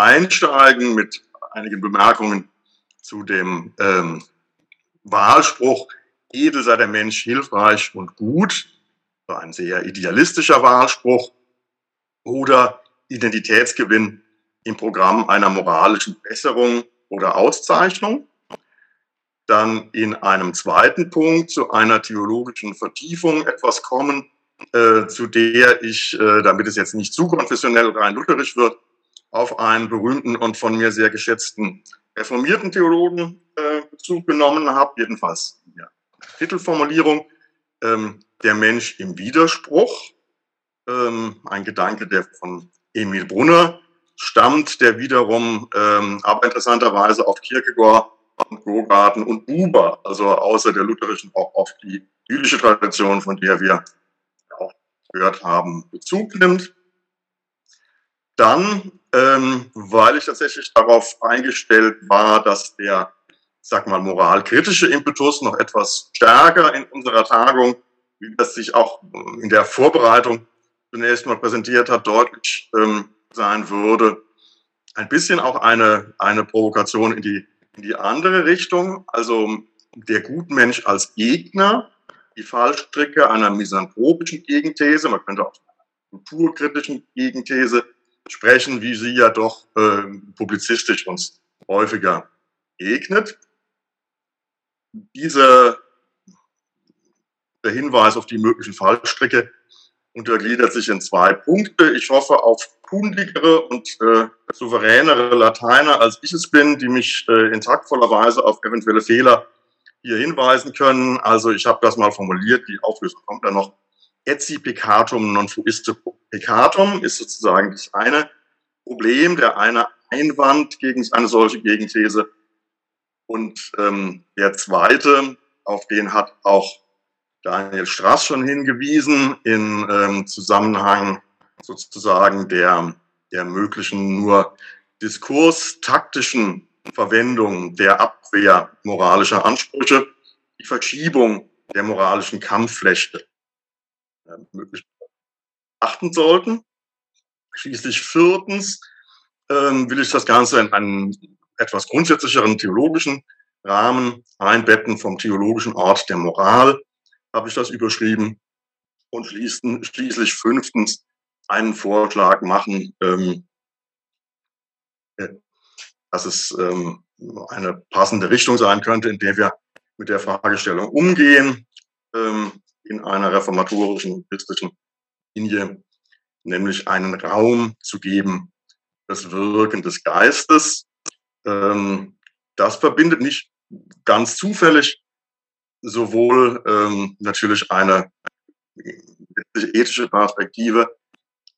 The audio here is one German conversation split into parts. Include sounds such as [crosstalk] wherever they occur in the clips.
einsteigen mit einigen Bemerkungen zu dem ähm, Wahlspruch, edel sei der Mensch hilfreich und gut, ein sehr idealistischer Wahlspruch, oder Identitätsgewinn im Programm einer moralischen Besserung oder Auszeichnung. Dann in einem zweiten Punkt zu einer theologischen Vertiefung etwas kommen, äh, zu der ich, äh, damit es jetzt nicht zu konfessionell rein lutherisch wird, auf einen berühmten und von mir sehr geschätzten reformierten Theologen äh, Bezug genommen habe, jedenfalls der Titelformulierung, ähm, der Mensch im Widerspruch, ähm, ein Gedanke, der von Emil Brunner stammt, der wiederum ähm, aber interessanterweise auf Kierkegaard und Gogarten und Buber, also außer der lutherischen auch auf die jüdische Tradition, von der wir auch gehört haben, Bezug nimmt. Dann, ähm, weil ich tatsächlich darauf eingestellt war, dass der, sag mal, moralkritische Impetus noch etwas stärker in unserer Tagung, wie das sich auch in der Vorbereitung zunächst mal präsentiert hat, deutlich ähm, sein würde. Ein bisschen auch eine, eine Provokation in die, in die andere Richtung. Also der Gutmensch als Gegner, die Fallstricke einer misanthropischen Gegenthese, man könnte auch kulturkritischen Gegenthese sprechen, wie sie ja doch äh, publizistisch uns häufiger begegnet. Dieser der Hinweis auf die möglichen Fallstricke untergliedert sich in zwei Punkte. Ich hoffe auf kundigere und äh, souveränere Lateiner, als ich es bin, die mich äh, in taktvoller Weise auf eventuelle Fehler hier hinweisen können. Also ich habe das mal formuliert, die Auflösung kommt dann noch. Etsi peccatum non fuiste peccatum ist sozusagen das eine Problem, der eine Einwand gegen eine solche Gegenthese. Und ähm, der zweite, auf den hat auch Daniel Strass schon hingewiesen in ähm, Zusammenhang sozusagen der, der möglichen nur diskurstaktischen Verwendung der Abwehr moralischer Ansprüche, die Verschiebung der moralischen Kampfflechte äh, möglich achten sollten. Schließlich viertens ähm, will ich das Ganze in einen etwas grundsätzlicheren theologischen Rahmen einbetten vom theologischen Ort der Moral habe ich das überschrieben. Und schließlich fünftens einen Vorschlag machen, ähm, äh, dass es ähm, eine passende Richtung sein könnte, in der wir mit der Fragestellung umgehen, ähm, in einer reformatorischen, christlichen Linie, nämlich einen Raum zu geben, das Wirken des Geistes. Ähm, das verbindet nicht ganz zufällig sowohl ähm, natürlich eine ethische Perspektive,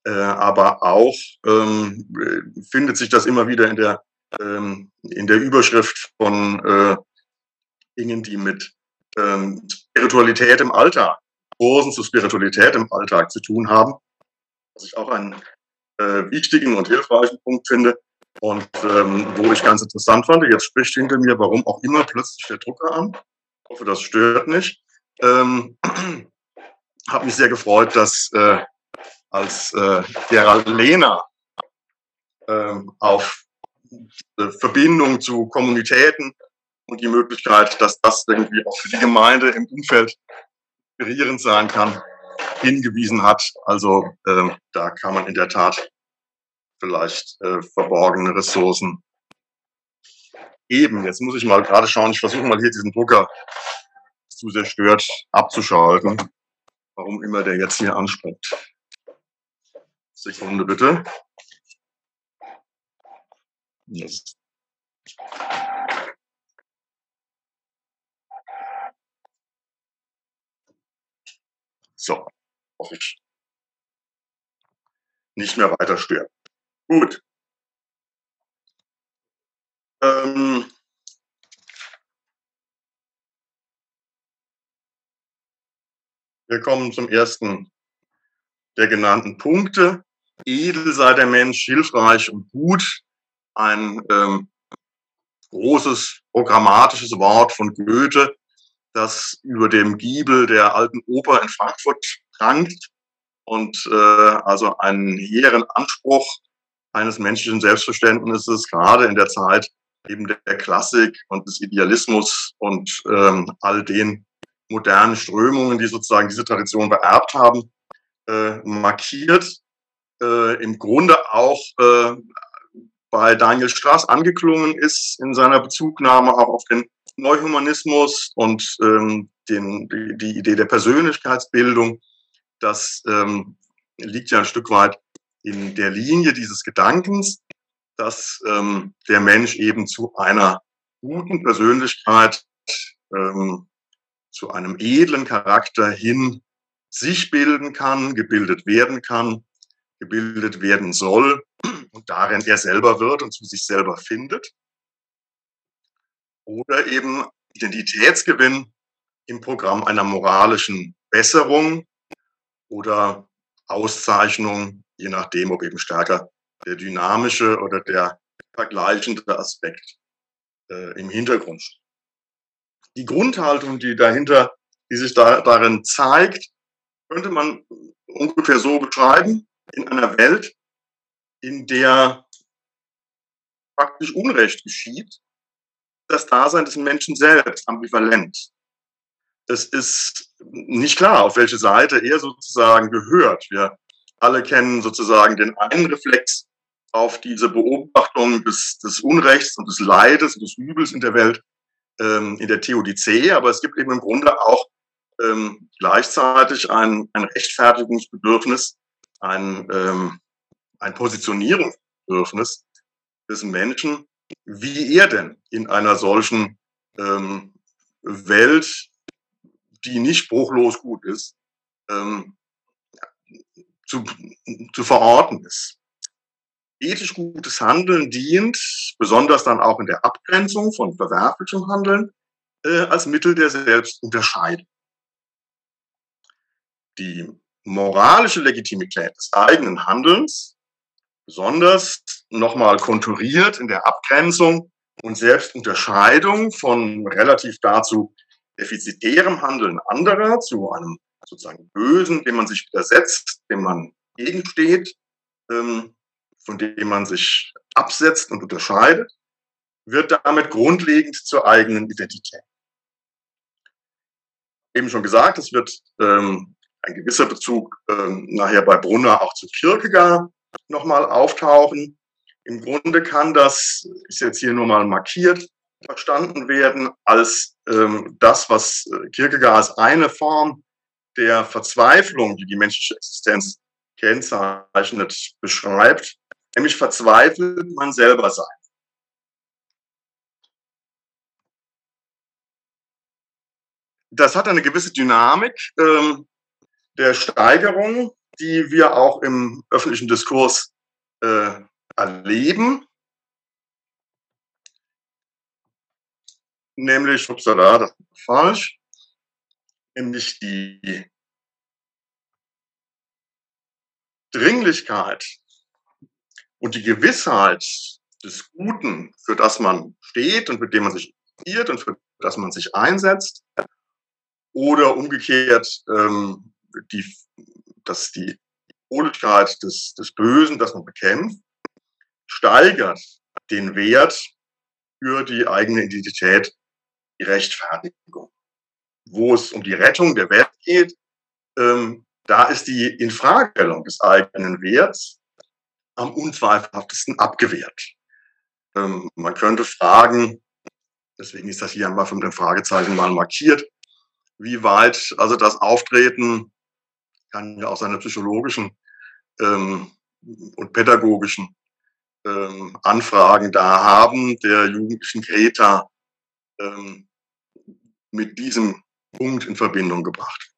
äh, aber auch ähm, findet sich das immer wieder in der, ähm, in der Überschrift von äh, Dingen, die mit ähm, Spiritualität im Alltag, Kursen zur Spiritualität im Alltag zu tun haben, was ich auch einen äh, wichtigen und hilfreichen Punkt finde und ähm, wo ich ganz interessant fand. Jetzt spricht hinter mir, warum auch immer plötzlich der Drucker an hoffe, das stört nicht. Ähm, [clears throat] habe mich sehr gefreut, dass äh, als äh, Gerald Lehner äh, auf Verbindung zu Kommunitäten und die Möglichkeit, dass das irgendwie auch für die Gemeinde im Umfeld inspirierend sein kann, hingewiesen hat. Also äh, da kann man in der Tat vielleicht äh, verborgene Ressourcen eben. Jetzt muss ich mal gerade schauen, ich versuche mal hier diesen Drucker zu sehr stört abzuschalten. Warum immer der jetzt hier anspringt. Sekunde bitte. Yes. So, hoffe ich. Nicht mehr weiter stören. Gut. Ähm, wir kommen zum ersten der genannten Punkte. Edel sei der Mensch, hilfreich und gut. Ein ähm, großes programmatisches Wort von Goethe, das über dem Giebel der alten Oper in Frankfurt prangt und äh, also einen hehren Anspruch eines menschlichen Selbstverständnisses, gerade in der Zeit eben der Klassik und des Idealismus und ähm, all den modernen Strömungen, die sozusagen diese Tradition beerbt haben, äh, markiert. Äh, Im Grunde auch äh, bei Daniel Straß angeklungen ist in seiner Bezugnahme auch auf den Neuhumanismus und ähm, den, die, Idee der Persönlichkeitsbildung. Das ähm, liegt ja ein Stück weit in der Linie dieses Gedankens, dass ähm, der Mensch eben zu einer guten Persönlichkeit, ähm, zu einem edlen Charakter hin sich bilden kann, gebildet werden kann, gebildet werden soll und darin er selber wird und zu sich selber findet. Oder eben Identitätsgewinn im Programm einer moralischen Besserung oder Auszeichnung, je nachdem, ob eben stärker der dynamische oder der vergleichende Aspekt äh, im Hintergrund. Die Grundhaltung, die dahinter, die sich da, darin zeigt, könnte man ungefähr so beschreiben, in einer Welt, in der praktisch Unrecht geschieht, das Dasein des Menschen selbst ambivalent. Es ist nicht klar, auf welche Seite er sozusagen gehört. Wir alle kennen sozusagen den einen Reflex auf diese Beobachtung des, des Unrechts und des Leides und des Übels in der Welt ähm, in der Theodizee, aber es gibt eben im Grunde auch ähm, gleichzeitig ein, ein Rechtfertigungsbedürfnis, ein, ähm, ein Positionierungsbedürfnis des Menschen, wie er denn in einer solchen ähm, Welt, die nicht bruchlos gut ist, ähm, zu, zu verorten ist. Ethisch gutes Handeln dient, besonders dann auch in der Abgrenzung von verwerflichem Handeln, äh, als Mittel der Selbstunterscheidung. Die moralische Legitimität des eigenen Handelns, besonders nochmal konturiert in der Abgrenzung und Selbstunterscheidung von relativ dazu defizitärem Handeln anderer zu einem sozusagen Bösen, dem man sich widersetzt, dem man gegensteht, ähm, von dem man sich absetzt und unterscheidet, wird damit grundlegend zur eigenen Identität. Eben schon gesagt, es wird ähm, ein gewisser Bezug ähm, nachher bei Brunner auch zu Kierkegaard nochmal auftauchen. Im Grunde kann das, ist jetzt hier nur mal markiert, verstanden werden als ähm, das, was äh, Kierkegaard als eine Form der Verzweiflung, die die menschliche Existenz kennzeichnet, beschreibt, nämlich verzweifelt man selber sein. Das hat eine gewisse Dynamik ähm, der Steigerung, die wir auch im öffentlichen Diskurs äh, erleben. Nämlich, upsala, das ist falsch, nämlich die Dringlichkeit und die Gewissheit des Guten, für das man steht und mit dem man sich interessiert und für das man sich einsetzt, oder umgekehrt, ähm, die, dass die Hohligkeit des, des Bösen, das man bekämpft, steigert den Wert für die eigene Identität, die Rechtfertigung. Wo es um die Rettung der Welt geht, ähm, da ist die Infragestellung des eigenen Werts am unzweifelhaftesten abgewehrt. Ähm, man könnte fragen, deswegen ist das hier einmal von dem Fragezeichen mal markiert, wie weit also das Auftreten kann ja auch seine psychologischen ähm, und pädagogischen ähm, Anfragen da haben, der jugendlichen Greta ähm, mit diesem Punkt in Verbindung gebracht.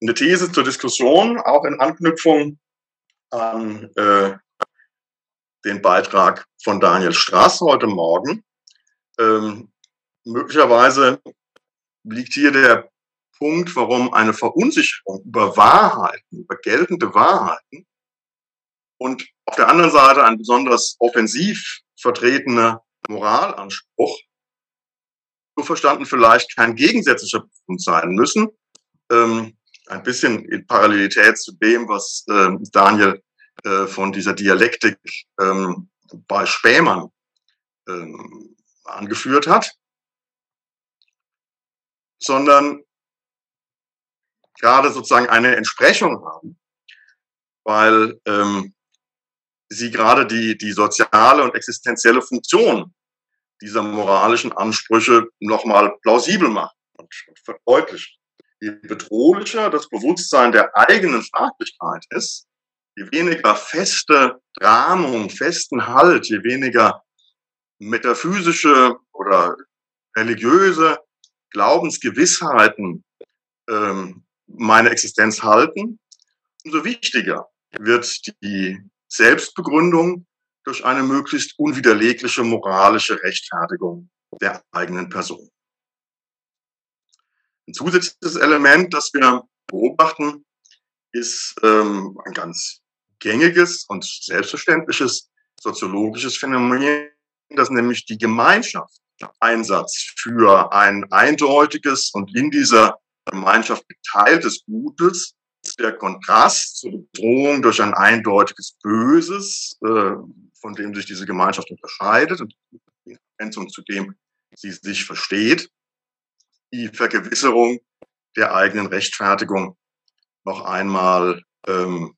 Eine These zur Diskussion, auch in Anknüpfung an äh, den Beitrag von Daniel Straß heute Morgen. Ähm, möglicherweise liegt hier der Punkt, warum eine Verunsicherung über Wahrheiten, über geltende Wahrheiten und auf der anderen Seite ein besonders offensiv vertretener Moralanspruch, so verstanden vielleicht kein gegensätzlicher Punkt sein müssen, ähm, ein bisschen in Parallelität zu dem, was äh, Daniel äh, von dieser Dialektik ähm, bei Spähmann ähm, angeführt hat, sondern gerade sozusagen eine Entsprechung haben, weil ähm, sie gerade die, die soziale und existenzielle Funktion dieser moralischen Ansprüche nochmal plausibel machen und verdeutlichen. Je bedrohlicher das Bewusstsein der eigenen Fraglichkeit ist, je weniger feste Rahmung, festen Halt, je weniger metaphysische oder religiöse Glaubensgewissheiten ähm, meine Existenz halten, umso wichtiger wird die Selbstbegründung durch eine möglichst unwiderlegliche moralische Rechtfertigung der eigenen Person. Ein zusätzliches Element, das wir beobachten, ist ähm, ein ganz gängiges und selbstverständliches soziologisches Phänomen, das nämlich die Gemeinschaft Einsatz für ein eindeutiges und in dieser Gemeinschaft geteiltes Gutes der Kontrast zur Bedrohung durch ein eindeutiges Böses, äh, von dem sich diese Gemeinschaft unterscheidet und die Ergänzung zu dem sie sich versteht, die Vergewisserung der eigenen Rechtfertigung noch einmal ähm,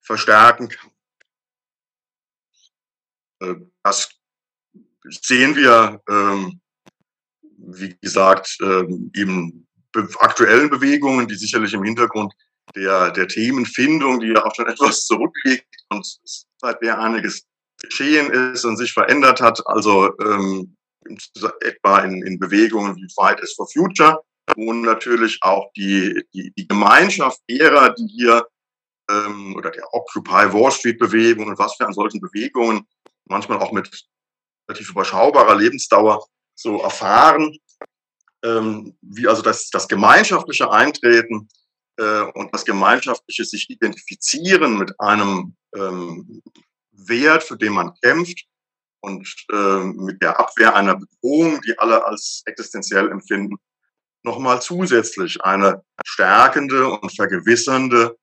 verstärken kann. Äh, das sehen wir, ähm, wie gesagt, ähm, eben aktuellen Bewegungen, die sicherlich im Hintergrund der, der Themenfindung, die ja auch schon etwas zurückliegt und seit der einiges geschehen ist und sich verändert hat, also ähm, etwa in, in Bewegungen wie Fridays for Future, wo natürlich auch die, die, die Gemeinschaft derer, die hier ähm, oder der Occupy Wall Street Bewegung und was für an solchen Bewegungen manchmal auch mit relativ überschaubarer Lebensdauer so erfahren, ähm, wie also das, das gemeinschaftliche Eintreten äh, und das gemeinschaftliche sich identifizieren mit einem ähm, Wert, für den man kämpft und äh, mit der Abwehr einer Bedrohung, die alle als existenziell empfinden, nochmal zusätzlich eine stärkende und vergewissernde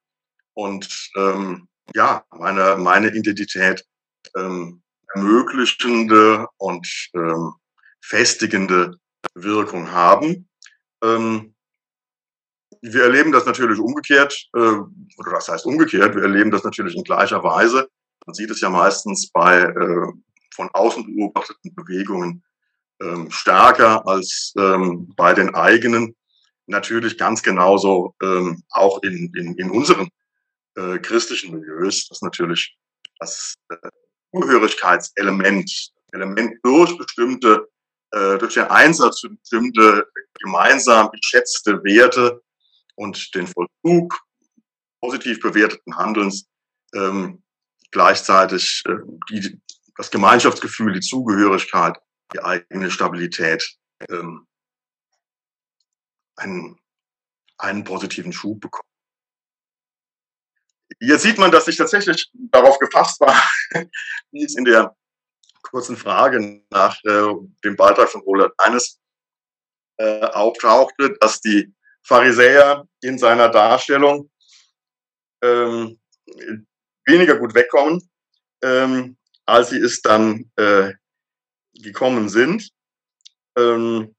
und ähm, ja, meine, meine Identität ähm, ermöglichende und ähm, festigende Wirkung haben. Ähm, wir erleben das natürlich umgekehrt, äh, oder das heißt umgekehrt, wir erleben das natürlich in gleicher Weise. Man sieht es ja meistens bei äh, von außen beobachteten Bewegungen ähm, stärker als ähm, bei den eigenen. Natürlich ganz genauso ähm, auch in, in, in unseren äh, christlichen Milieus, dass natürlich das äh, Zugehörigkeitselement, Element durch bestimmte, durch den Einsatz für bestimmte gemeinsam geschätzte Werte und den Vollzug positiv bewerteten Handelns ähm, gleichzeitig äh, die, das Gemeinschaftsgefühl, die Zugehörigkeit, die eigene Stabilität ähm, einen, einen positiven Schub bekommen. Hier sieht man, dass ich tatsächlich darauf gefasst war, [laughs] wie es in der kurzen Frage nach äh, dem Beitrag von Roland Eines äh, auftauchte, dass die Pharisäer in seiner Darstellung ähm, weniger gut wegkommen, ähm, als sie es dann äh, gekommen sind. Ähm,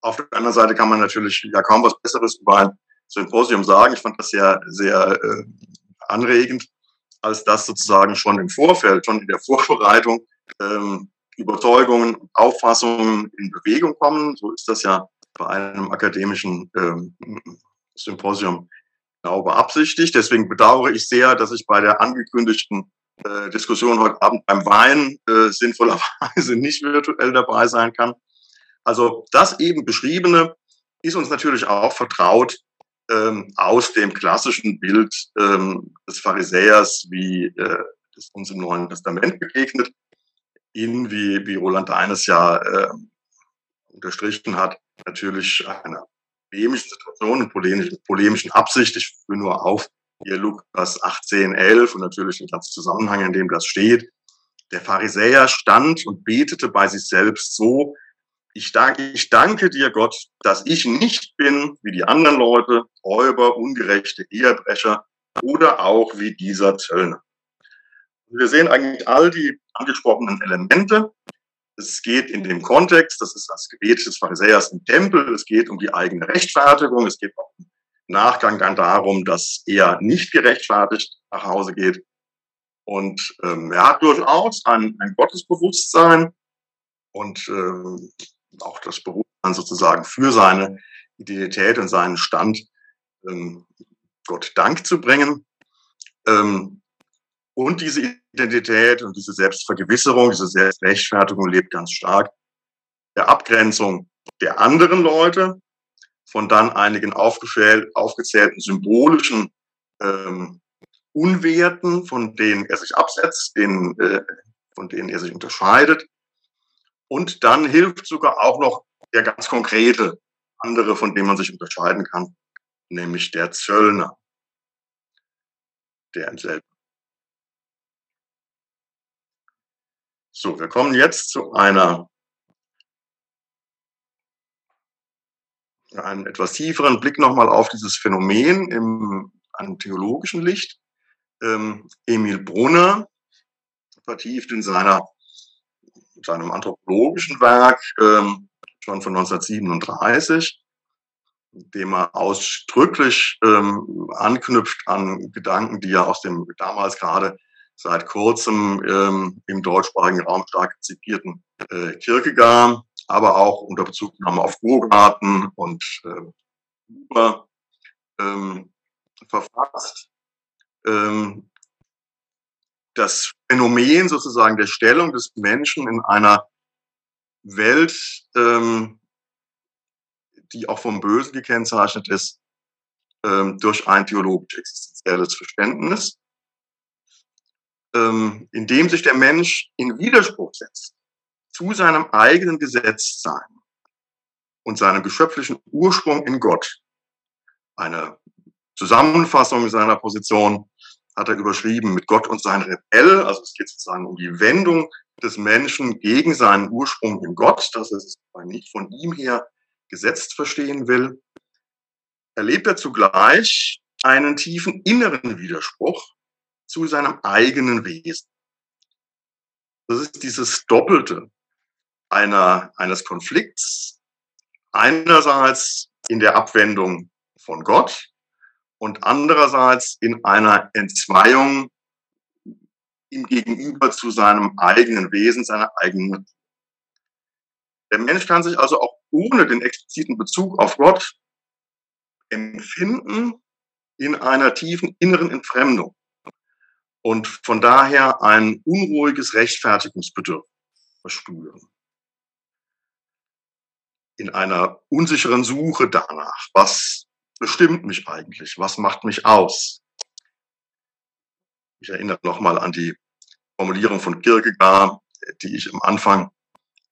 auf der anderen Seite kann man natürlich ja kaum was Besseres über ein Symposium sagen. Ich fand das sehr, sehr äh, anregend, als das sozusagen schon im Vorfeld, schon in der Vorbereitung ähm, Überzeugungen, Auffassungen in Bewegung kommen. So ist das ja bei einem akademischen ähm, Symposium genau beabsichtigt. Deswegen bedauere ich sehr, dass ich bei der angekündigten äh, Diskussion heute Abend beim Wein äh, sinnvollerweise [laughs] nicht virtuell dabei sein kann. Also das eben beschriebene ist uns natürlich auch vertraut ähm, aus dem klassischen Bild ähm, des Pharisäers, wie äh, es uns im Neuen Testament begegnet, ihn, wie, wie Roland Deines ja äh, unterstrichen hat, natürlich einer polemischen Situation polemischen, polemischen Absicht. Ich führe nur auf, hier Lukas 18, 11 und natürlich den ganzen Zusammenhang, in dem das steht. Der Pharisäer stand und betete bei sich selbst so, ich danke, ich danke dir, Gott, dass ich nicht bin wie die anderen Leute, Räuber, ungerechte Ehebrecher oder auch wie dieser Zöllner. Wir sehen eigentlich all die angesprochenen Elemente. Es geht in dem Kontext, das ist das Gebet des Pharisäers im Tempel, es geht um die eigene Rechtfertigung, es geht auch im Nachgang dann darum, dass er nicht gerechtfertigt nach Hause geht. Und ähm, er hat durchaus ein, ein Gottesbewusstsein und ähm, auch das Bewusstsein sozusagen für seine Identität und seinen Stand ähm, Gott Dank zu bringen. Ähm, und diese Identität und diese Selbstvergewisserung, diese Selbstrechtfertigung lebt ganz stark der Abgrenzung der anderen Leute von dann einigen aufgezählten symbolischen ähm, Unwerten, von denen er sich absetzt, denen, äh, von denen er sich unterscheidet. Und dann hilft sogar auch noch der ganz konkrete andere, von dem man sich unterscheiden kann, nämlich der Zöllner, der entselbt. So, wir kommen jetzt zu einer einen etwas tieferen Blick nochmal auf dieses Phänomen im einem theologischen Licht. Ähm, Emil Brunner vertieft in seiner, seinem anthropologischen Werk ähm, schon von 1937, dem er ausdrücklich ähm, anknüpft an Gedanken, die er aus dem damals gerade seit kurzem ähm, im deutschsprachigen Raum stark zitierten äh, Kierkegaard, aber auch unter Bezugnahme auf Burgarten und äh, ähm, verfasst. Ähm, das Phänomen sozusagen der Stellung des Menschen in einer Welt, ähm, die auch vom Bösen gekennzeichnet ist, ähm, durch ein theologisch existenzielles Verständnis ähm, indem sich der Mensch in Widerspruch setzt zu seinem eigenen Gesetzsein und seinem geschöpflichen Ursprung in Gott. Eine Zusammenfassung seiner Position hat er überschrieben mit Gott und sein Rebell. Also es geht sozusagen um die Wendung des Menschen gegen seinen Ursprung in Gott, dass er es nicht von ihm her gesetzt verstehen will. Erlebt er zugleich einen tiefen inneren Widerspruch zu seinem eigenen Wesen. Das ist dieses Doppelte einer, eines Konflikts. Einerseits in der Abwendung von Gott und andererseits in einer Entzweiung ihm gegenüber zu seinem eigenen Wesen, seiner eigenen Der Mensch kann sich also auch ohne den expliziten Bezug auf Gott empfinden in einer tiefen inneren Entfremdung und von daher ein unruhiges Rechtfertigungsbedürfnis verspüren. In einer unsicheren Suche danach, was bestimmt mich eigentlich, was macht mich aus. Ich erinnere nochmal an die Formulierung von Kierkegaard, die ich am Anfang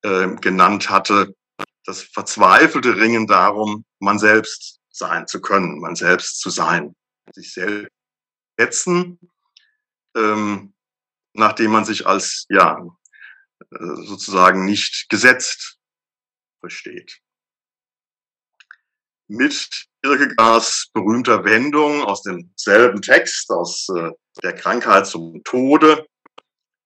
äh, genannt hatte, das verzweifelte Ringen darum, man selbst sein zu können, man selbst zu sein, sich selbst setzen ähm, nachdem man sich als, ja, äh, sozusagen nicht gesetzt versteht. Mit Kierkegaards berühmter Wendung aus demselben Text, aus äh, der Krankheit zum Tode.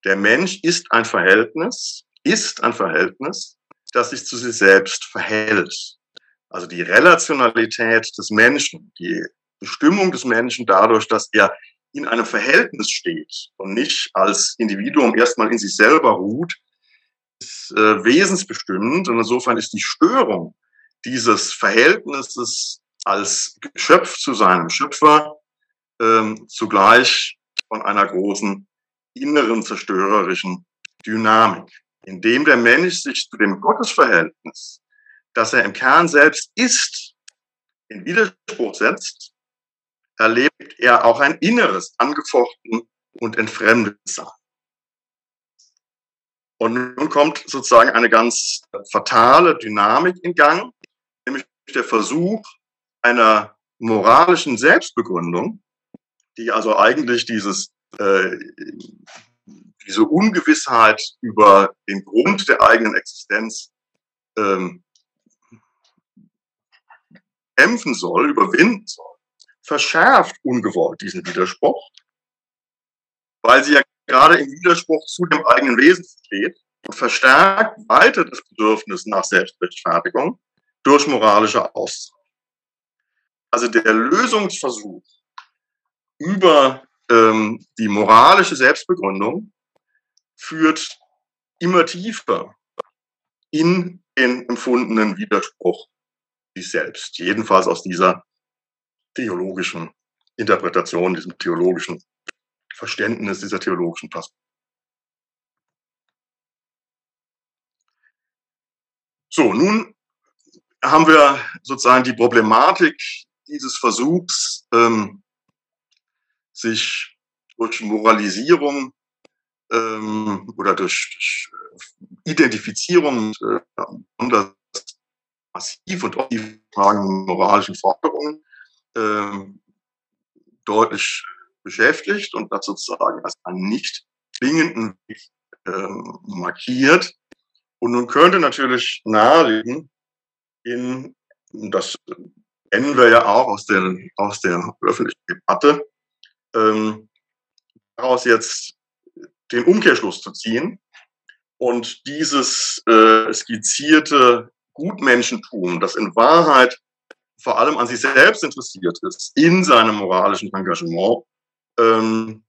Der Mensch ist ein Verhältnis, ist ein Verhältnis, das sich zu sich selbst verhält. Also die Relationalität des Menschen, die Bestimmung des Menschen dadurch, dass er in einem Verhältnis steht und nicht als Individuum erstmal in sich selber ruht, ist äh, wesensbestimmend. Und insofern ist die Störung dieses Verhältnisses als Geschöpf zu seinem Schöpfer ähm, zugleich von einer großen inneren zerstörerischen Dynamik, indem der Mensch sich zu dem Gottesverhältnis, das er im Kern selbst ist, in Widerspruch setzt erlebt er auch ein inneres Angefochten und Entfremdetsein. Und nun kommt sozusagen eine ganz fatale Dynamik in Gang, der Versuch einer moralischen Selbstbegründung, die also eigentlich dieses, äh, diese Ungewissheit über den Grund der eigenen Existenz ähm, kämpfen soll, überwinden soll. Verschärft ungewollt diesen Widerspruch, weil sie ja gerade im Widerspruch zu dem eigenen Wesen steht und verstärkt weiter das Bedürfnis nach Selbstrechtfertigung durch moralische Aussagen. Also der Lösungsversuch über ähm, die moralische Selbstbegründung führt immer tiefer in den empfundenen Widerspruch sich selbst. Jedenfalls aus dieser theologischen Interpretation, diesem theologischen Verständnis, dieser theologischen Perspektive. So, nun haben wir sozusagen die Problematik dieses Versuchs, ähm, sich durch Moralisierung ähm, oder durch, äh, Identifizierung äh, besonders massiv und objektiv moralischen Forderungen ähm, deutlich beschäftigt und das sozusagen als einen nicht zwingenden Weg ähm, markiert. Und nun könnte natürlich naheliegen, in, das kennen wir ja auch aus der, aus der öffentlichen Debatte, ähm, daraus jetzt den Umkehrschluss zu ziehen und dieses äh, skizzierte Gutmenschentum, das in Wahrheit vor allem an sich selbst interessiert ist, in seinem moralischen Engagement, ähm,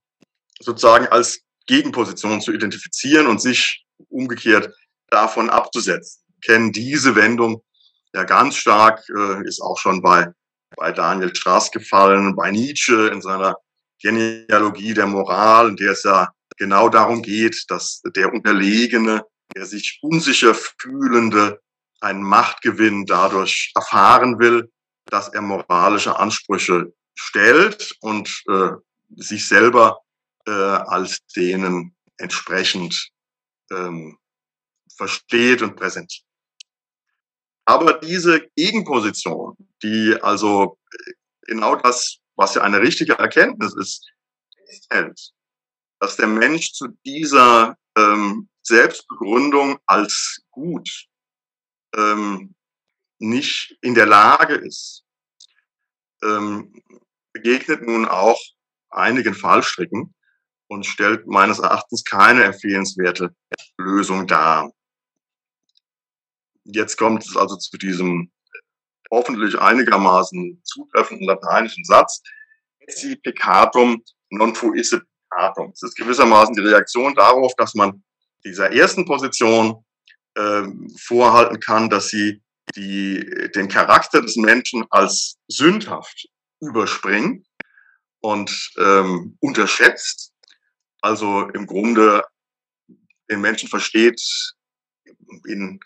sozusagen als Gegenposition zu identifizieren und sich umgekehrt davon abzusetzen. Kennen diese Wendung ja ganz stark, äh, ist auch schon bei, bei Daniel Strass gefallen, bei Nietzsche in seiner Genealogie der Moral, in der es ja genau darum geht, dass der Unterlegene, der sich unsicher fühlende, einen Machtgewinn dadurch erfahren will, dass er moralische Ansprüche stellt und äh, sich selber äh, als denen entsprechend ähm, versteht und präsentiert. Aber diese Gegenposition, die also genau das, was ja eine richtige Erkenntnis ist, dass der Mensch zu dieser ähm, Selbstbegründung als gut ähm, nicht in der Lage ist, ähm, begegnet nun auch einigen Fallstricken und stellt meines Erachtens keine empfehlenswerte Lösung dar. Jetzt kommt es also zu diesem hoffentlich einigermaßen zutreffenden lateinischen Satz, esse peccatum non fuisse peccatum. Das ist gewissermaßen die Reaktion darauf, dass man dieser ersten Position äh, vorhalten kann, dass sie die, den Charakter des Menschen als sündhaft überspringt und ähm, unterschätzt. Also im Grunde den Menschen versteht in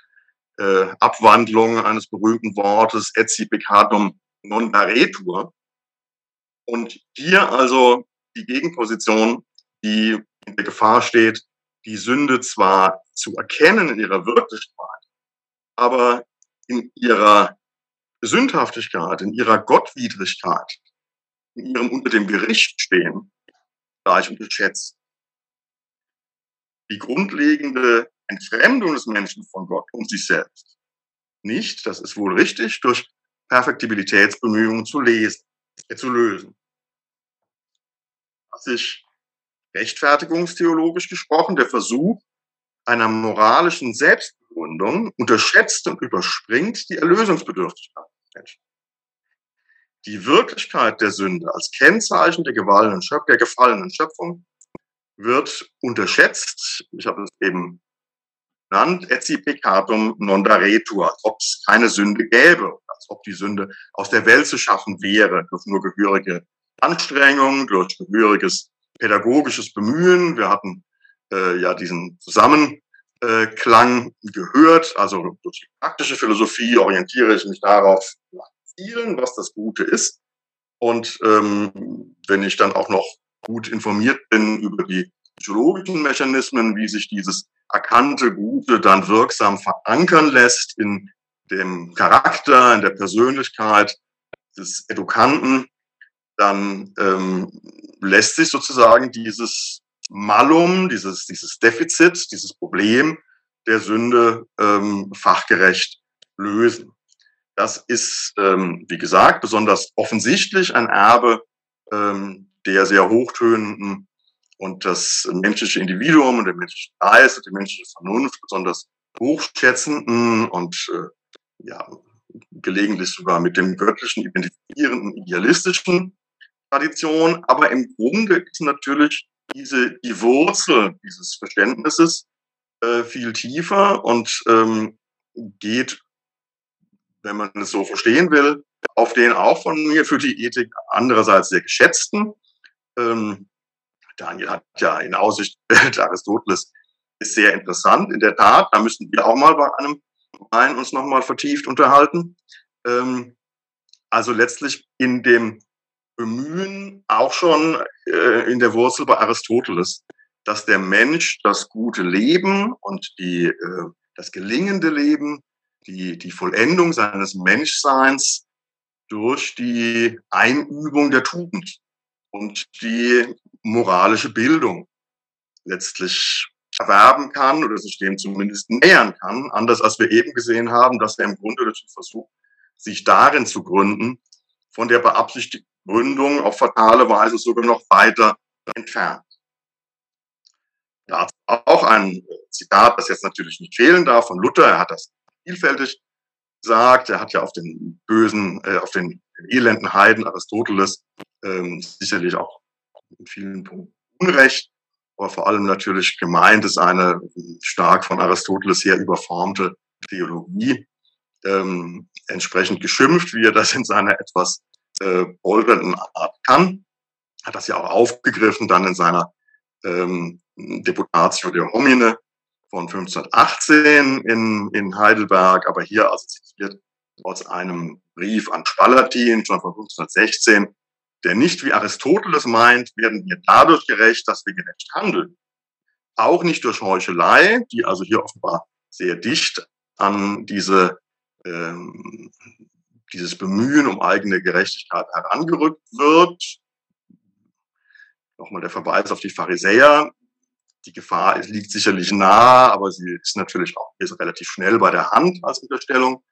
äh, Abwandlung eines berühmten Wortes etsi peccatum non daretur. Und hier also die Gegenposition, die in der Gefahr steht, die Sünde zwar zu erkennen in ihrer Wirklichkeit, aber in ihrer Sündhaftigkeit, in ihrer Gottwidrigkeit, in ihrem unter dem Gericht stehen, gleich unterschätzt. Die grundlegende Entfremdung des Menschen von Gott und sich selbst nicht, das ist wohl richtig, durch Perfektibilitätsbemühungen zu lesen, zu lösen. Was sich rechtfertigungstheologisch gesprochen der Versuch einer moralischen Selbstbegründung unterschätzt und überspringt die Erlösungsbedürftigkeit des Menschen. Die Wirklichkeit der Sünde als Kennzeichen der, der gefallenen Schöpfung wird unterschätzt. Ich habe es eben genannt, etsi peccatum non daretur, als ob es keine Sünde gäbe, als ob die Sünde aus der Welt zu schaffen wäre, durch nur gehörige Anstrengungen, durch gehöriges pädagogisches Bemühen. Wir hatten äh, ja diesen Zusammenklang gehört, also durch die praktische Philosophie orientiere ich mich darauf nach Zielen, was das Gute ist. Und ähm, wenn ich dann auch noch gut informiert bin über die psychologischen Mechanismen, wie sich dieses erkannte Gute dann wirksam verankern lässt in dem Charakter, in der Persönlichkeit des Edukanten, dann ähm, lässt sich sozusagen dieses Malum, dieses, dieses Defizit, dieses Problem der Sünde ähm, fachgerecht lösen. Das ist, ähm, wie gesagt, besonders offensichtlich ein Erbe ähm, der sehr hochtönenden und das menschliche Individuum und der menschliche Geist und die menschliche Vernunft besonders hochschätzenden und äh, ja, gelegentlich sogar mit dem Göttlichen identifizierenden idealistischen Tradition. Aber im Grunde ist natürlich diese, die Wurzel dieses Verständnisses äh, viel tiefer und ähm, geht, wenn man es so verstehen will, auf den auch von mir für die Ethik andererseits sehr geschätzten. Ähm, Daniel hat ja in Aussicht [laughs] Aristoteles ist sehr interessant. In der Tat, da müssen wir auch mal bei einem Wein uns nochmal vertieft unterhalten. Ähm, also letztlich in dem Bemühen auch schon äh, in der Wurzel bei Aristoteles, dass der Mensch das gute Leben und die, äh, das gelingende Leben, die, die Vollendung seines Menschseins durch die Einübung der Tugend und die moralische Bildung letztlich erwerben kann oder sich dem zumindest nähern kann, anders als wir eben gesehen haben, dass er im Grunde dazu versucht, sich darin zu gründen, von der beabsichtigten Gründung auf fatale Weise sogar noch weiter entfernt. Dazu auch ein Zitat, das jetzt natürlich nicht fehlen darf, von Luther. Er hat das vielfältig gesagt. Er hat ja auf den bösen, äh, auf den elenden Heiden Aristoteles ähm, sicherlich auch in vielen Punkten Unrecht, aber vor allem natürlich gemeint ist eine stark von Aristoteles her überformte Theologie, ähm, entsprechend geschimpft, wie er das in seiner etwas äh, polternden Art kann. Hat das ja auch aufgegriffen dann in seiner ähm, Deputatio der Homine von 1518 in, in Heidelberg, aber hier also zitiert aus einem Brief an Spalatin schon von 1516, der nicht wie Aristoteles meint, werden wir dadurch gerecht, dass wir gerecht handeln. Auch nicht durch Heuchelei, die also hier offenbar sehr dicht an diese, ähm, dieses Bemühen um eigene Gerechtigkeit herangerückt wird. Nochmal der Verweis auf die Pharisäer. Die Gefahr liegt sicherlich nah, aber sie ist natürlich auch ist relativ schnell bei der Hand als Unterstellung.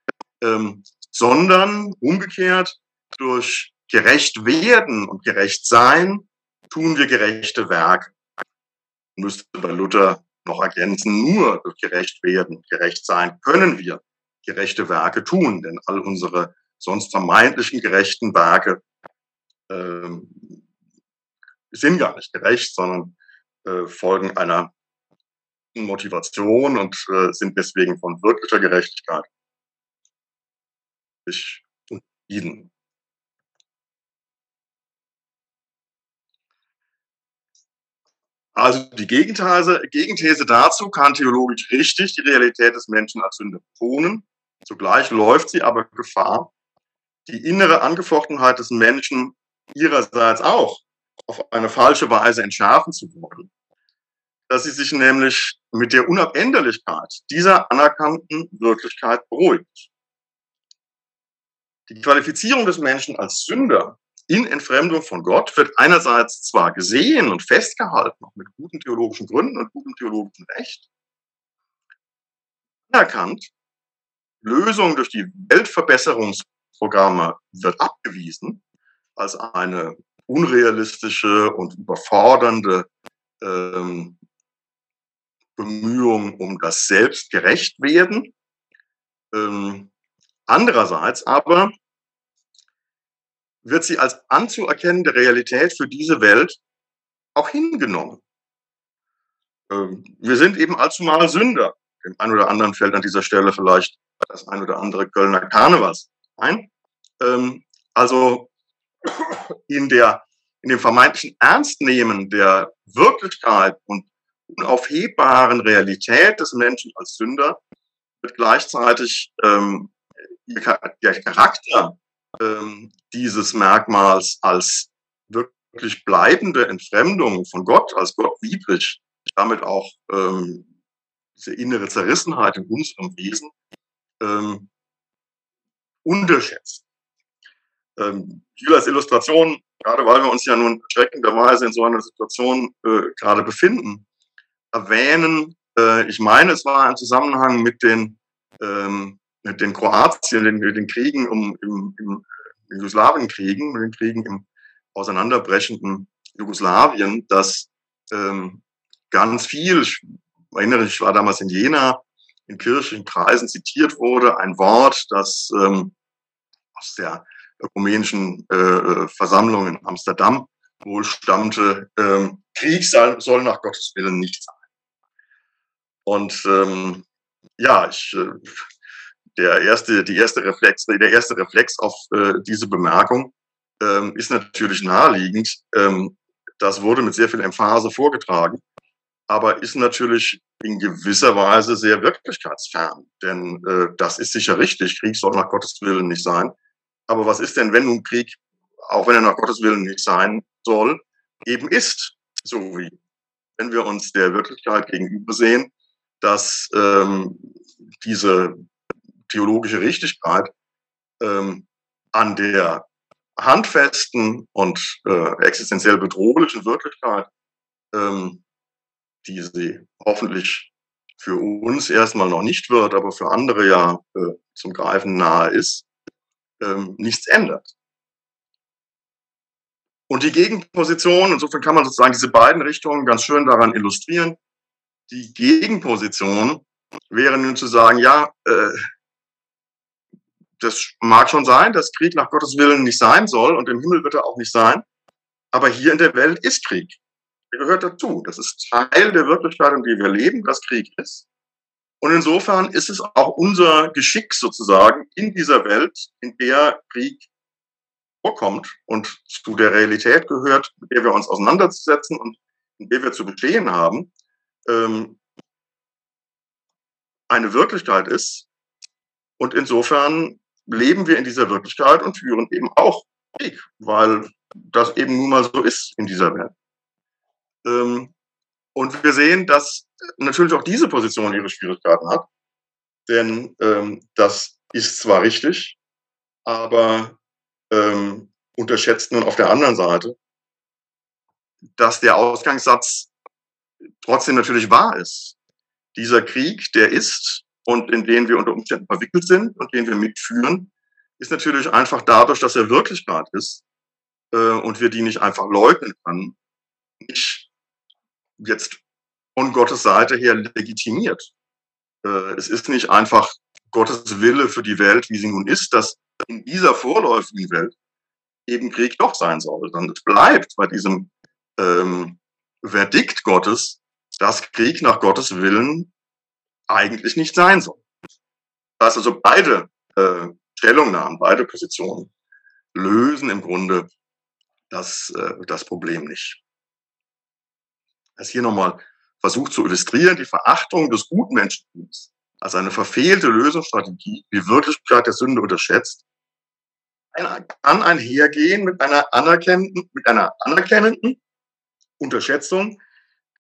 Ähm, sondern umgekehrt durch gerecht werden und gerecht sein, tun wir gerechte Werke. Müsste bei Luther noch ergänzen, nur durch gerecht werden, gerecht sein können wir gerechte Werke tun, denn all unsere sonst vermeintlichen gerechten Werke ähm, sind gar nicht gerecht, sondern äh, folgen einer Motivation und äh, sind deswegen von wirklicher Gerechtigkeit unterschieden. Also die Gegenthese, Gegenthese dazu kann theologisch richtig die Realität des Menschen als Sünde betonen. Zugleich läuft sie aber Gefahr, die innere Angefochtenheit des Menschen ihrerseits auch auf eine falsche Weise entschärfen zu wollen. Dass sie sich nämlich mit der Unabänderlichkeit dieser anerkannten Wirklichkeit beruhigt. Die Qualifizierung des Menschen als Sünder in Entfremdung von Gott wird einerseits zwar gesehen und festgehalten, auch mit guten theologischen Gründen und gutem theologischen Recht, anerkannt, Lösung durch die Weltverbesserungsprogramme wird abgewiesen als eine unrealistische und überfordernde ähm, Bemühung um das Selbstgerechtwerden. Ähm, andererseits aber wird sie als anzuerkennende Realität für diese Welt auch hingenommen. Ähm, wir sind eben allzumal Sünder. Dem einen oder anderen fällt an dieser Stelle vielleicht das ein oder andere Kölner Karnevals ein. Ähm, also in der, in dem vermeintlichen Ernstnehmen der Wirklichkeit und unaufhebbaren Realität des Menschen als Sünder wird gleichzeitig ähm, der Charakter ähm, dieses Merkmals als wirklich bleibende Entfremdung von Gott, als Gott widrig, damit auch ähm, diese innere Zerrissenheit in unserem Wesen ähm, unterschätzt. Ähm, hier als Illustration, gerade weil wir uns ja nun erschreckenderweise in so einer Situation äh, gerade befinden, erwähnen, äh, ich meine, es war ein Zusammenhang mit den ähm, den Kroatien, den, den Kriegen um, im, im Jugoslawienkriegen, den Kriegen im auseinanderbrechenden Jugoslawien, dass ähm, ganz viel, ich erinnere ich war damals in Jena, in kirchlichen Kreisen zitiert wurde, ein Wort, das ähm, aus der ökumenischen äh, äh Versammlung in Amsterdam wohl stammte, ähm, Krieg soll nach Gottes Willen nicht sein. Und ähm, ja, ich, äh, der erste, die erste Reflex, der erste Reflex auf äh, diese Bemerkung ähm, ist natürlich naheliegend. Ähm, das wurde mit sehr viel Emphase vorgetragen, aber ist natürlich in gewisser Weise sehr wirklichkeitsfern. Denn äh, das ist sicher richtig, Krieg soll nach Gottes Willen nicht sein. Aber was ist denn, wenn nun Krieg, auch wenn er nach Gottes Willen nicht sein soll, eben ist, so wie wenn wir uns der Wirklichkeit gegenüber sehen, dass ähm, diese theologische Richtigkeit ähm, an der handfesten und äh, existenziell bedrohlichen Wirklichkeit, ähm, die sie hoffentlich für uns erstmal noch nicht wird, aber für andere ja äh, zum Greifen nahe ist, ähm, nichts ändert. Und die Gegenposition, insofern kann man sozusagen diese beiden Richtungen ganz schön daran illustrieren. Die Gegenposition wäre nun zu sagen, ja, äh, das mag schon sein, dass Krieg nach Gottes Willen nicht sein soll und im Himmel wird er auch nicht sein. Aber hier in der Welt ist Krieg. Der gehört dazu. Das ist Teil der Wirklichkeit, in der wir leben, dass Krieg ist. Und insofern ist es auch unser Geschick sozusagen in dieser Welt, in der Krieg vorkommt und zu der Realität gehört, mit der wir uns auseinanderzusetzen und in der wir zu bestehen haben, ähm, eine Wirklichkeit ist. Und insofern leben wir in dieser Wirklichkeit und führen eben auch Krieg, weil das eben nun mal so ist in dieser Welt. Ähm, und wir sehen, dass natürlich auch diese Position ihre Schwierigkeiten hat, denn ähm, das ist zwar richtig, aber ähm, unterschätzt nun auf der anderen Seite, dass der Ausgangssatz trotzdem natürlich wahr ist. Dieser Krieg, der ist und in denen wir unter Umständen verwickelt sind und den wir mitführen, ist natürlich einfach dadurch, dass er Wirklichkeit ist äh, und wir die nicht einfach leugnen können, nicht jetzt von Gottes Seite her legitimiert. Äh, es ist nicht einfach Gottes Wille für die Welt, wie sie nun ist, dass in dieser vorläufigen Welt eben Krieg doch sein soll, sondern es bleibt bei diesem ähm, Verdikt Gottes, dass Krieg nach Gottes Willen eigentlich nicht sein soll. Das also beide äh, Stellungnahmen, beide Positionen lösen im Grunde das, äh, das Problem nicht. Das hier nochmal versucht zu illustrieren, die Verachtung des Gutmenschentums als eine verfehlte Lösungsstrategie, die Wirklichkeit der Sünde unterschätzt, kann einhergehen mit einer anerkennenden, mit einer anerkennenden Unterschätzung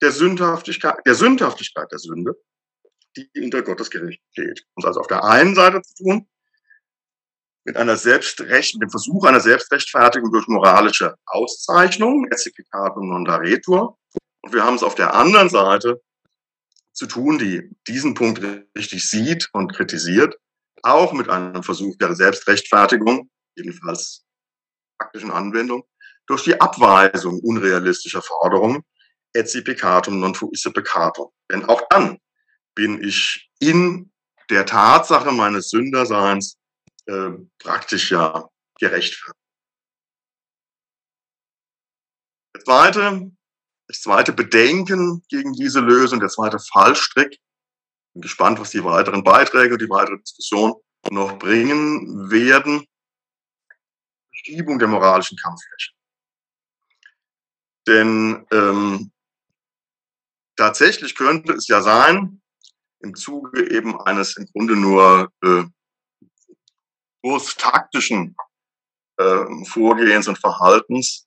der Sündhaftigkeit, der Sündhaftigkeit der Sünde die unter Gottes Gericht steht. Und also auf der einen Seite zu tun, mit einer Selbstrecht, mit dem Versuch einer Selbstrechtfertigung durch moralische Auszeichnung, Exequicatum non daretur. Und wir haben es auf der anderen Seite zu tun, die diesen Punkt richtig sieht und kritisiert, auch mit einem Versuch der Selbstrechtfertigung, jedenfalls praktischen Anwendung, durch die Abweisung unrealistischer Forderungen, etsi non fuisse peccatum. Denn auch dann bin ich in der Tatsache meines Sünderseins äh, praktisch ja gerechtfertigt. Das zweite, das zweite Bedenken gegen diese Lösung, der zweite Fallstrick. Bin gespannt, was die weiteren Beiträge und die weitere Diskussion noch bringen werden. Verschiebung der moralischen Kampffläche. Denn ähm, tatsächlich könnte es ja sein, im Zuge eben eines im Grunde nur äh, taktischen äh, Vorgehens und Verhaltens,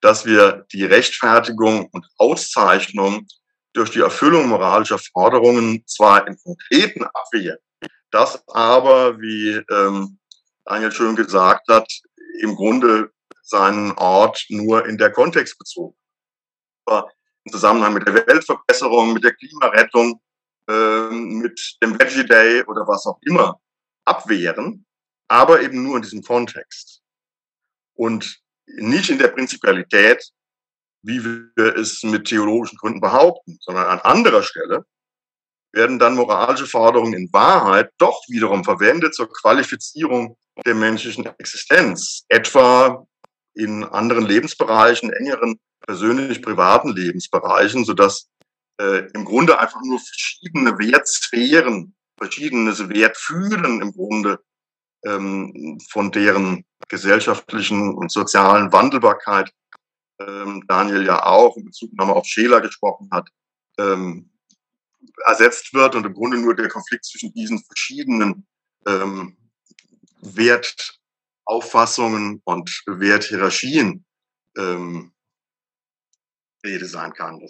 dass wir die Rechtfertigung und Auszeichnung durch die Erfüllung moralischer Forderungen zwar im Konkreten abwehren, das aber, wie ähm, Daniel schön gesagt hat, im Grunde seinen Ort nur in der Kontext bezogen. Aber im Zusammenhang mit der Weltverbesserung, mit der Klimarettung, ähm, mit dem Veggie Day oder was auch immer abwehren, aber eben nur in diesem Kontext. Und nicht in der Prinzipialität, wie wir es mit theologischen Gründen behaupten, sondern an anderer Stelle werden dann moralische Forderungen in Wahrheit doch wiederum verwendet zur Qualifizierung der menschlichen Existenz, etwa in anderen Lebensbereichen, engeren persönlich privaten Lebensbereichen, sodass äh, im Grunde einfach nur verschiedene Wertsphären, verschiedenes Wertfühlen im Grunde ähm, von deren gesellschaftlichen und sozialen Wandelbarkeit ähm, Daniel ja auch in Bezug nochmal auf Scheler gesprochen hat, ähm, ersetzt wird und im Grunde nur der Konflikt zwischen diesen verschiedenen ähm, Wertauffassungen und Werthierarchien ähm, Rede sein kann.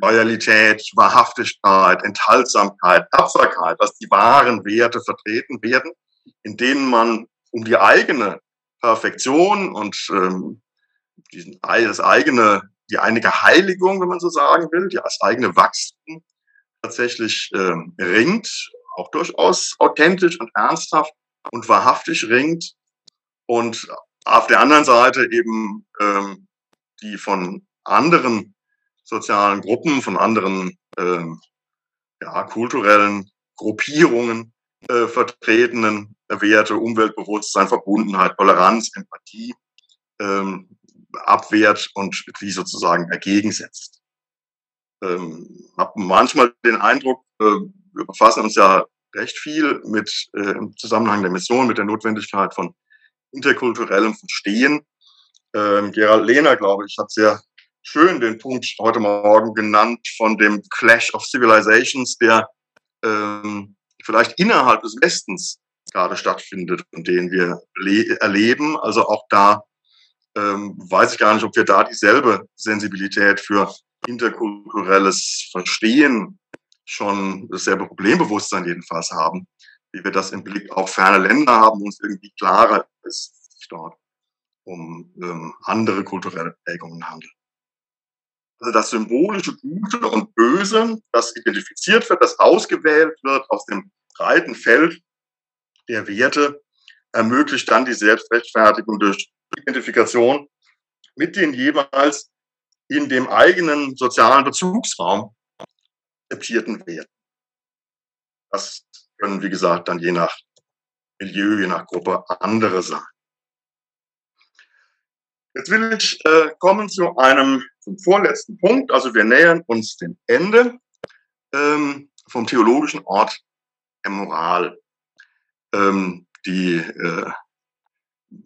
Loyalität, Wahrhaftigkeit, Enthaltsamkeit, Tapferkeit, was die wahren Werte vertreten werden, in denen man um die eigene Perfektion und ähm, diesen, das eigene, die einige Heiligung, wenn man so sagen will, das eigene Wachstum tatsächlich ähm, ringt, auch durchaus authentisch und ernsthaft und wahrhaftig ringt und auf der anderen Seite eben ähm, die von anderen sozialen Gruppen, von anderen ähm, ja, kulturellen Gruppierungen äh, vertretenen Werte, Umweltbewusstsein, Verbundenheit, Toleranz, Empathie ähm, abwehrt und die sozusagen dagegen setzt. Ähm, habe manchmal den Eindruck, äh, wir befassen uns ja recht viel mit äh, im Zusammenhang der Mission, mit der Notwendigkeit von interkulturellem Verstehen. Ähm, Gerald Lehner, glaube ich, hat sehr schön den Punkt heute Morgen genannt von dem Clash of Civilizations, der ähm, vielleicht innerhalb des Westens gerade stattfindet und den wir erleben. Also auch da ähm, weiß ich gar nicht, ob wir da dieselbe Sensibilität für interkulturelles Verstehen schon dasselbe Problembewusstsein jedenfalls haben, wie wir das im Blick auf ferne Länder haben, uns irgendwie klarer ist, dort um ähm, andere kulturelle Prägungen handelt. Also das symbolische Gute und Böse, das identifiziert wird, das ausgewählt wird aus dem breiten Feld der Werte, ermöglicht dann die Selbstrechtfertigung durch Identifikation mit den jeweils in dem eigenen sozialen Bezugsraum akzeptierten Werten. Das können, wie gesagt, dann je nach Milieu, je nach Gruppe andere sein. Jetzt will ich äh, kommen zu einem zum vorletzten Punkt. Also wir nähern uns dem Ende ähm, vom theologischen Ort der Moral. Ähm, die äh,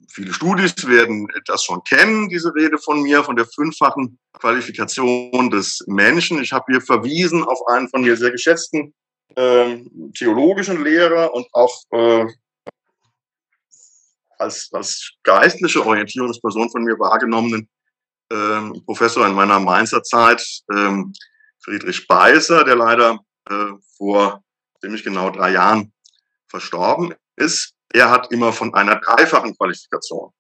viele Studis werden das schon kennen, diese Rede von mir, von der fünffachen Qualifikation des Menschen. Ich habe hier verwiesen auf einen von mir sehr geschätzten äh, theologischen Lehrer und auch äh, als, als geistliche Orientierungsperson von mir wahrgenommenen ähm, Professor in meiner Mainzer Zeit, ähm, Friedrich Beißer, der leider äh, vor ziemlich genau drei Jahren verstorben ist. Er hat immer von einer dreifachen Qualifikation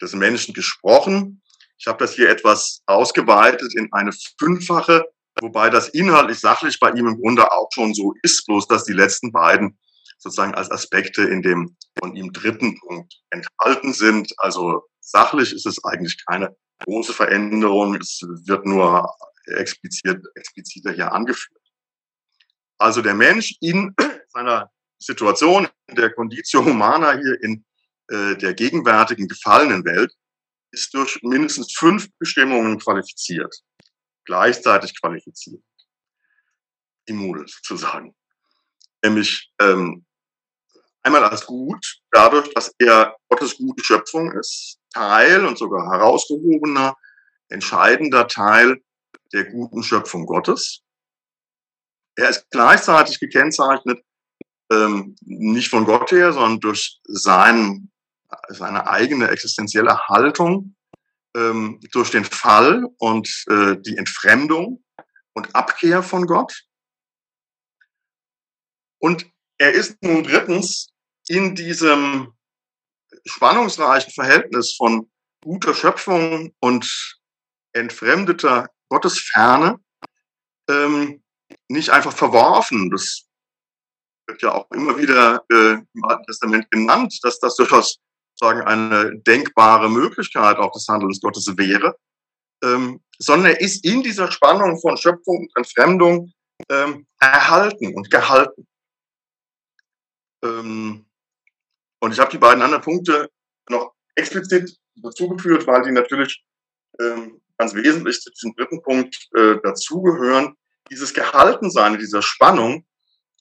des Menschen gesprochen. Ich habe das hier etwas ausgeweitet in eine fünffache, wobei das inhaltlich sachlich bei ihm im Grunde auch schon so ist, bloß dass die letzten beiden sozusagen als Aspekte in dem von ihm dritten Punkt enthalten sind. Also sachlich ist es eigentlich keine große Veränderung. Es wird nur explizit, expliziter hier angeführt. Also der Mensch in [clears throat] seiner Situation, der Conditio Humana hier in äh, der gegenwärtigen gefallenen Welt, ist durch mindestens fünf Bestimmungen qualifiziert. Gleichzeitig qualifiziert. Immune sozusagen. Nämlich ähm, Einmal als gut, dadurch, dass er Gottes gute Schöpfung ist, Teil und sogar herausgehobener, entscheidender Teil der guten Schöpfung Gottes. Er ist gleichzeitig gekennzeichnet, ähm, nicht von Gott her, sondern durch sein, seine eigene existenzielle Haltung, ähm, durch den Fall und äh, die Entfremdung und Abkehr von Gott. Und er ist nun drittens in diesem spannungsreichen Verhältnis von guter Schöpfung und entfremdeter Gottesferne ähm, nicht einfach verworfen. Das wird ja auch immer wieder äh, im Alten Testament genannt, dass das durchaus sagen eine denkbare Möglichkeit auch des Handelns Gottes wäre, ähm, sondern er ist in dieser Spannung von Schöpfung und Entfremdung ähm, erhalten und gehalten. Ähm, und ich habe die beiden anderen Punkte noch explizit dazugeführt, weil die natürlich ähm, ganz wesentlich zu diesem dritten Punkt äh, dazugehören. Dieses Gehaltensein, dieser Spannung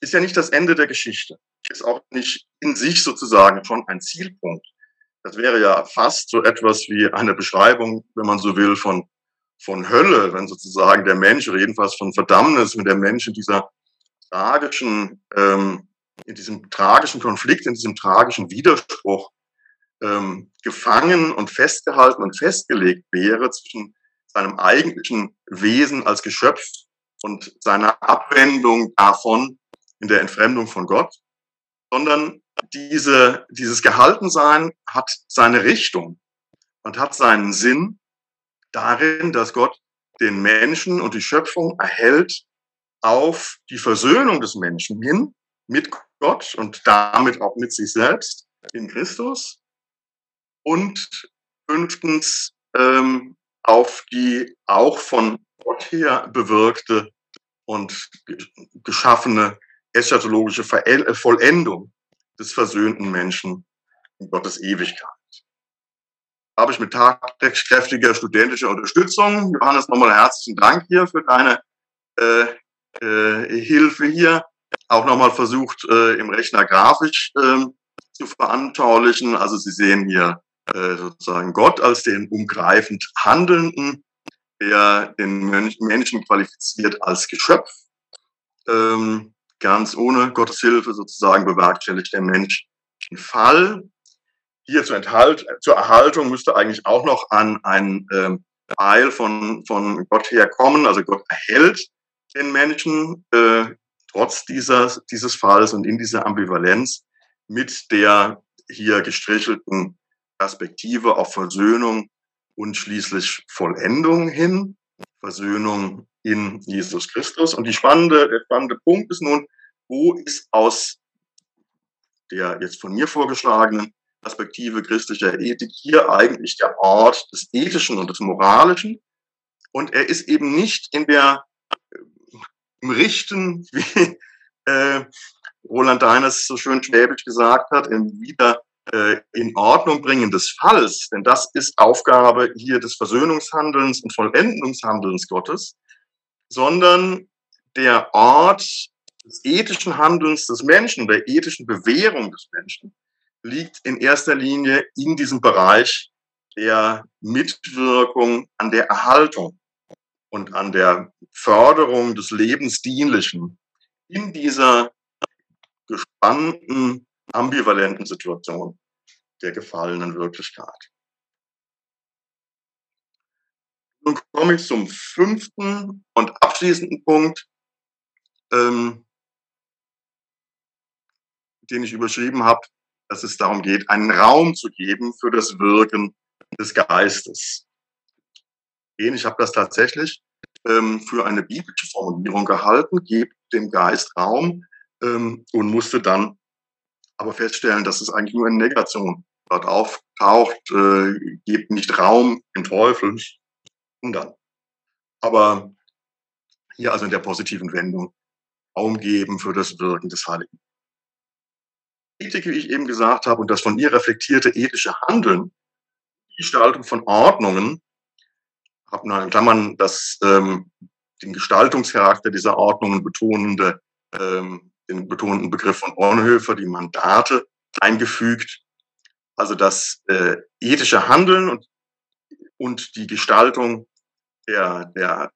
ist ja nicht das Ende der Geschichte. Ist auch nicht in sich sozusagen schon ein Zielpunkt. Das wäre ja fast so etwas wie eine Beschreibung, wenn man so will, von, von Hölle, wenn sozusagen der Mensch oder jedenfalls von Verdammnis, wenn der Mensch in dieser tragischen, ähm, in diesem tragischen Konflikt, in diesem tragischen Widerspruch ähm, gefangen und festgehalten und festgelegt wäre zwischen seinem eigentlichen Wesen als Geschöpf und seiner Abwendung davon in der Entfremdung von Gott, sondern diese, dieses Gehaltensein hat seine Richtung und hat seinen Sinn darin, dass Gott den Menschen und die Schöpfung erhält auf die Versöhnung des Menschen hin mit Gott und damit auch mit sich selbst in Christus. Und fünftens ähm, auf die auch von Gott her bewirkte und geschaffene eschatologische äh, Vollendung des versöhnten Menschen in Gottes Ewigkeit. Habe ich mit tagkräftiger studentischer Unterstützung, Johannes, nochmal herzlichen Dank hier für deine äh, äh, Hilfe hier, auch nochmal versucht, äh, im Rechner grafisch äh, zu veranschaulichen. Also Sie sehen hier äh, sozusagen Gott als den umgreifend Handelnden, der den Menschen qualifiziert als Geschöpf. Ähm, ganz ohne Gottes Hilfe sozusagen bewerkstelligt der Mensch den Fall. Hier zur, Enthalt, zur Erhaltung müsste eigentlich auch noch an ein ähm, Teil von, von Gott herkommen. Also Gott erhält den Menschen äh, trotz dieser, dieses Falls und in dieser Ambivalenz mit der hier gestrichelten Perspektive auf Versöhnung und schließlich Vollendung hin. Versöhnung in Jesus Christus. Und die spannende, der spannende Punkt ist nun, wo ist aus der jetzt von mir vorgeschlagenen Perspektive christlicher Ethik hier eigentlich der Ort des Ethischen und des Moralischen? Und er ist eben nicht in der Richten, [laughs] wie äh, Roland Deines so schön schwäbisch gesagt hat, im wieder äh, in Ordnung bringen des Falls, denn das ist Aufgabe hier des Versöhnungshandelns und Vollendungshandelns Gottes, sondern der Ort des ethischen Handelns des Menschen, der ethischen Bewährung des Menschen, liegt in erster Linie in diesem Bereich der Mitwirkung an der Erhaltung und an der Förderung des Lebensdienlichen in dieser gespannten, ambivalenten Situation der gefallenen Wirklichkeit. Nun komme ich zum fünften und abschließenden Punkt, ähm, den ich überschrieben habe, dass es darum geht, einen Raum zu geben für das Wirken des Geistes. Ich habe das tatsächlich ähm, für eine biblische Formulierung gehalten, gebt dem Geist Raum ähm, und musste dann aber feststellen, dass es eigentlich nur eine Negation dort auftaucht, äh, gebt nicht Raum den Teufel, und dann. Aber hier also in der positiven Wendung Raum geben für das Wirken des Heiligen. Ethik, wie ich eben gesagt habe, und das von ihr reflektierte ethische Handeln, die Gestaltung von Ordnungen, habe noch in Klammern das, ähm, den Gestaltungscharakter dieser Ordnungen betonende, ähm, den betonenden Begriff von Bornhöfer, die Mandate, eingefügt. Also das äh, ethische Handeln und, und die Gestaltung der, der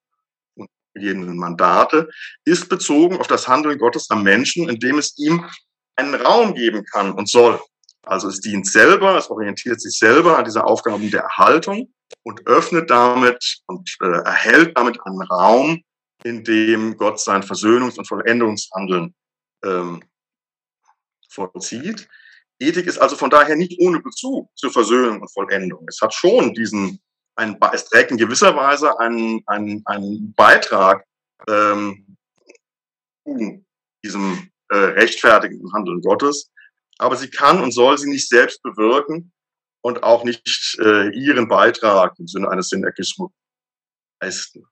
gegebenen Mandate ist bezogen auf das Handeln Gottes am Menschen, indem es ihm einen Raum geben kann und soll. Also es dient selber, es orientiert sich selber an dieser Aufgaben der Erhaltung und öffnet damit und äh, erhält damit einen Raum, in dem Gott sein Versöhnungs- und Vollendungshandeln ähm, vollzieht. Ethik ist also von daher nicht ohne Bezug zur Versöhnung und Vollendung. Es hat schon diesen, ein, es trägt in gewisser Weise einen, einen, einen Beitrag ähm, diesem äh, rechtfertigenden Handeln Gottes, aber sie kann und soll sie nicht selbst bewirken und auch nicht äh, ihren Beitrag im Sinne eines Synergismus leisten.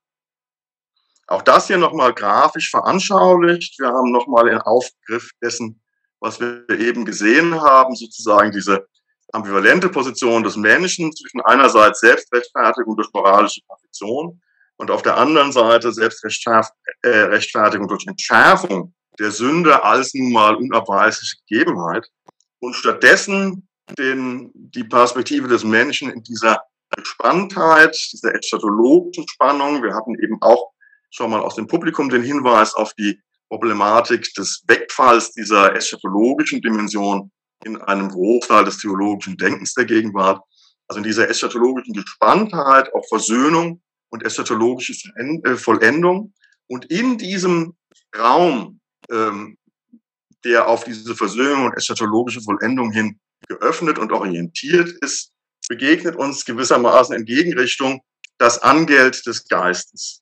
Auch das hier nochmal grafisch veranschaulicht. Wir haben nochmal den Aufgriff dessen, was wir eben gesehen haben, sozusagen diese ambivalente Position des Menschen zwischen einerseits Selbstrechtfertigung durch moralische Perfektion und auf der anderen Seite Selbstrechtfertigung durch Entschärfung der Sünde als nun mal unabweisliche Gegebenheit und stattdessen den, die Perspektive des Menschen in dieser Gespanntheit, dieser eschatologischen Spannung. Wir hatten eben auch schon mal aus dem Publikum den Hinweis auf die Problematik des Wegfalls dieser eschatologischen Dimension in einem Großteil des theologischen Denkens der Gegenwart. Also in dieser eschatologischen Gespanntheit, auch Versöhnung und eschatologische äh, Vollendung. Und in diesem Raum, ähm, der auf diese Versöhnung und eschatologische Vollendung hin geöffnet und orientiert ist, begegnet uns gewissermaßen in Gegenrichtung das Angeld des Geistes,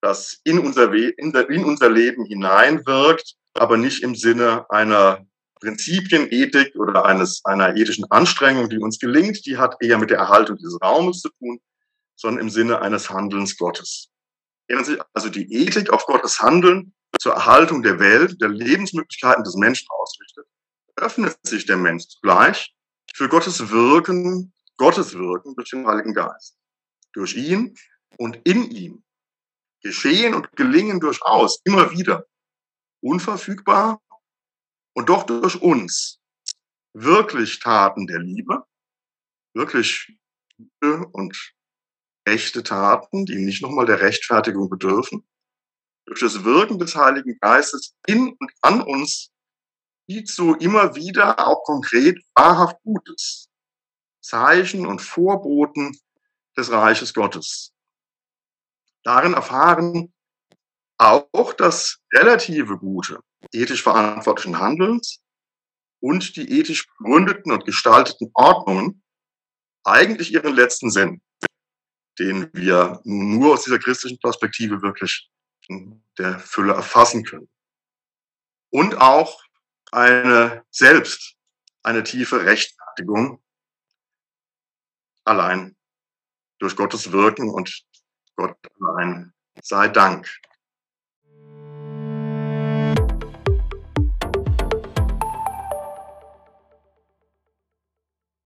das in unser, in, in unser Leben hineinwirkt, aber nicht im Sinne einer Prinzipienethik oder eines, einer ethischen Anstrengung, die uns gelingt, die hat eher mit der Erhaltung dieses Raumes zu tun, sondern im Sinne eines Handelns Gottes. Also die Ethik auf Gottes Handeln zur Erhaltung der Welt, der Lebensmöglichkeiten des Menschen ausrichtet, öffnet sich der Mensch zugleich für Gottes Wirken, Gottes Wirken durch den Heiligen Geist. Durch ihn und in ihm geschehen und gelingen durchaus immer wieder unverfügbar und doch durch uns wirklich Taten der Liebe, wirklich gute und echte Taten, die nicht nochmal der Rechtfertigung bedürfen, durch das Wirken des Heiligen Geistes in und an uns hierzu immer wieder auch konkret wahrhaft Gutes. Zeichen und Vorboten des Reiches Gottes. Darin erfahren auch das relative Gute ethisch verantwortlichen Handelns und die ethisch begründeten und gestalteten Ordnungen eigentlich ihren letzten Sinn, den wir nur aus dieser christlichen Perspektive wirklich der Fülle erfassen können. Und auch eine selbst eine tiefe Rechtfertigung allein durch Gottes Wirken und Gott allein sei Dank.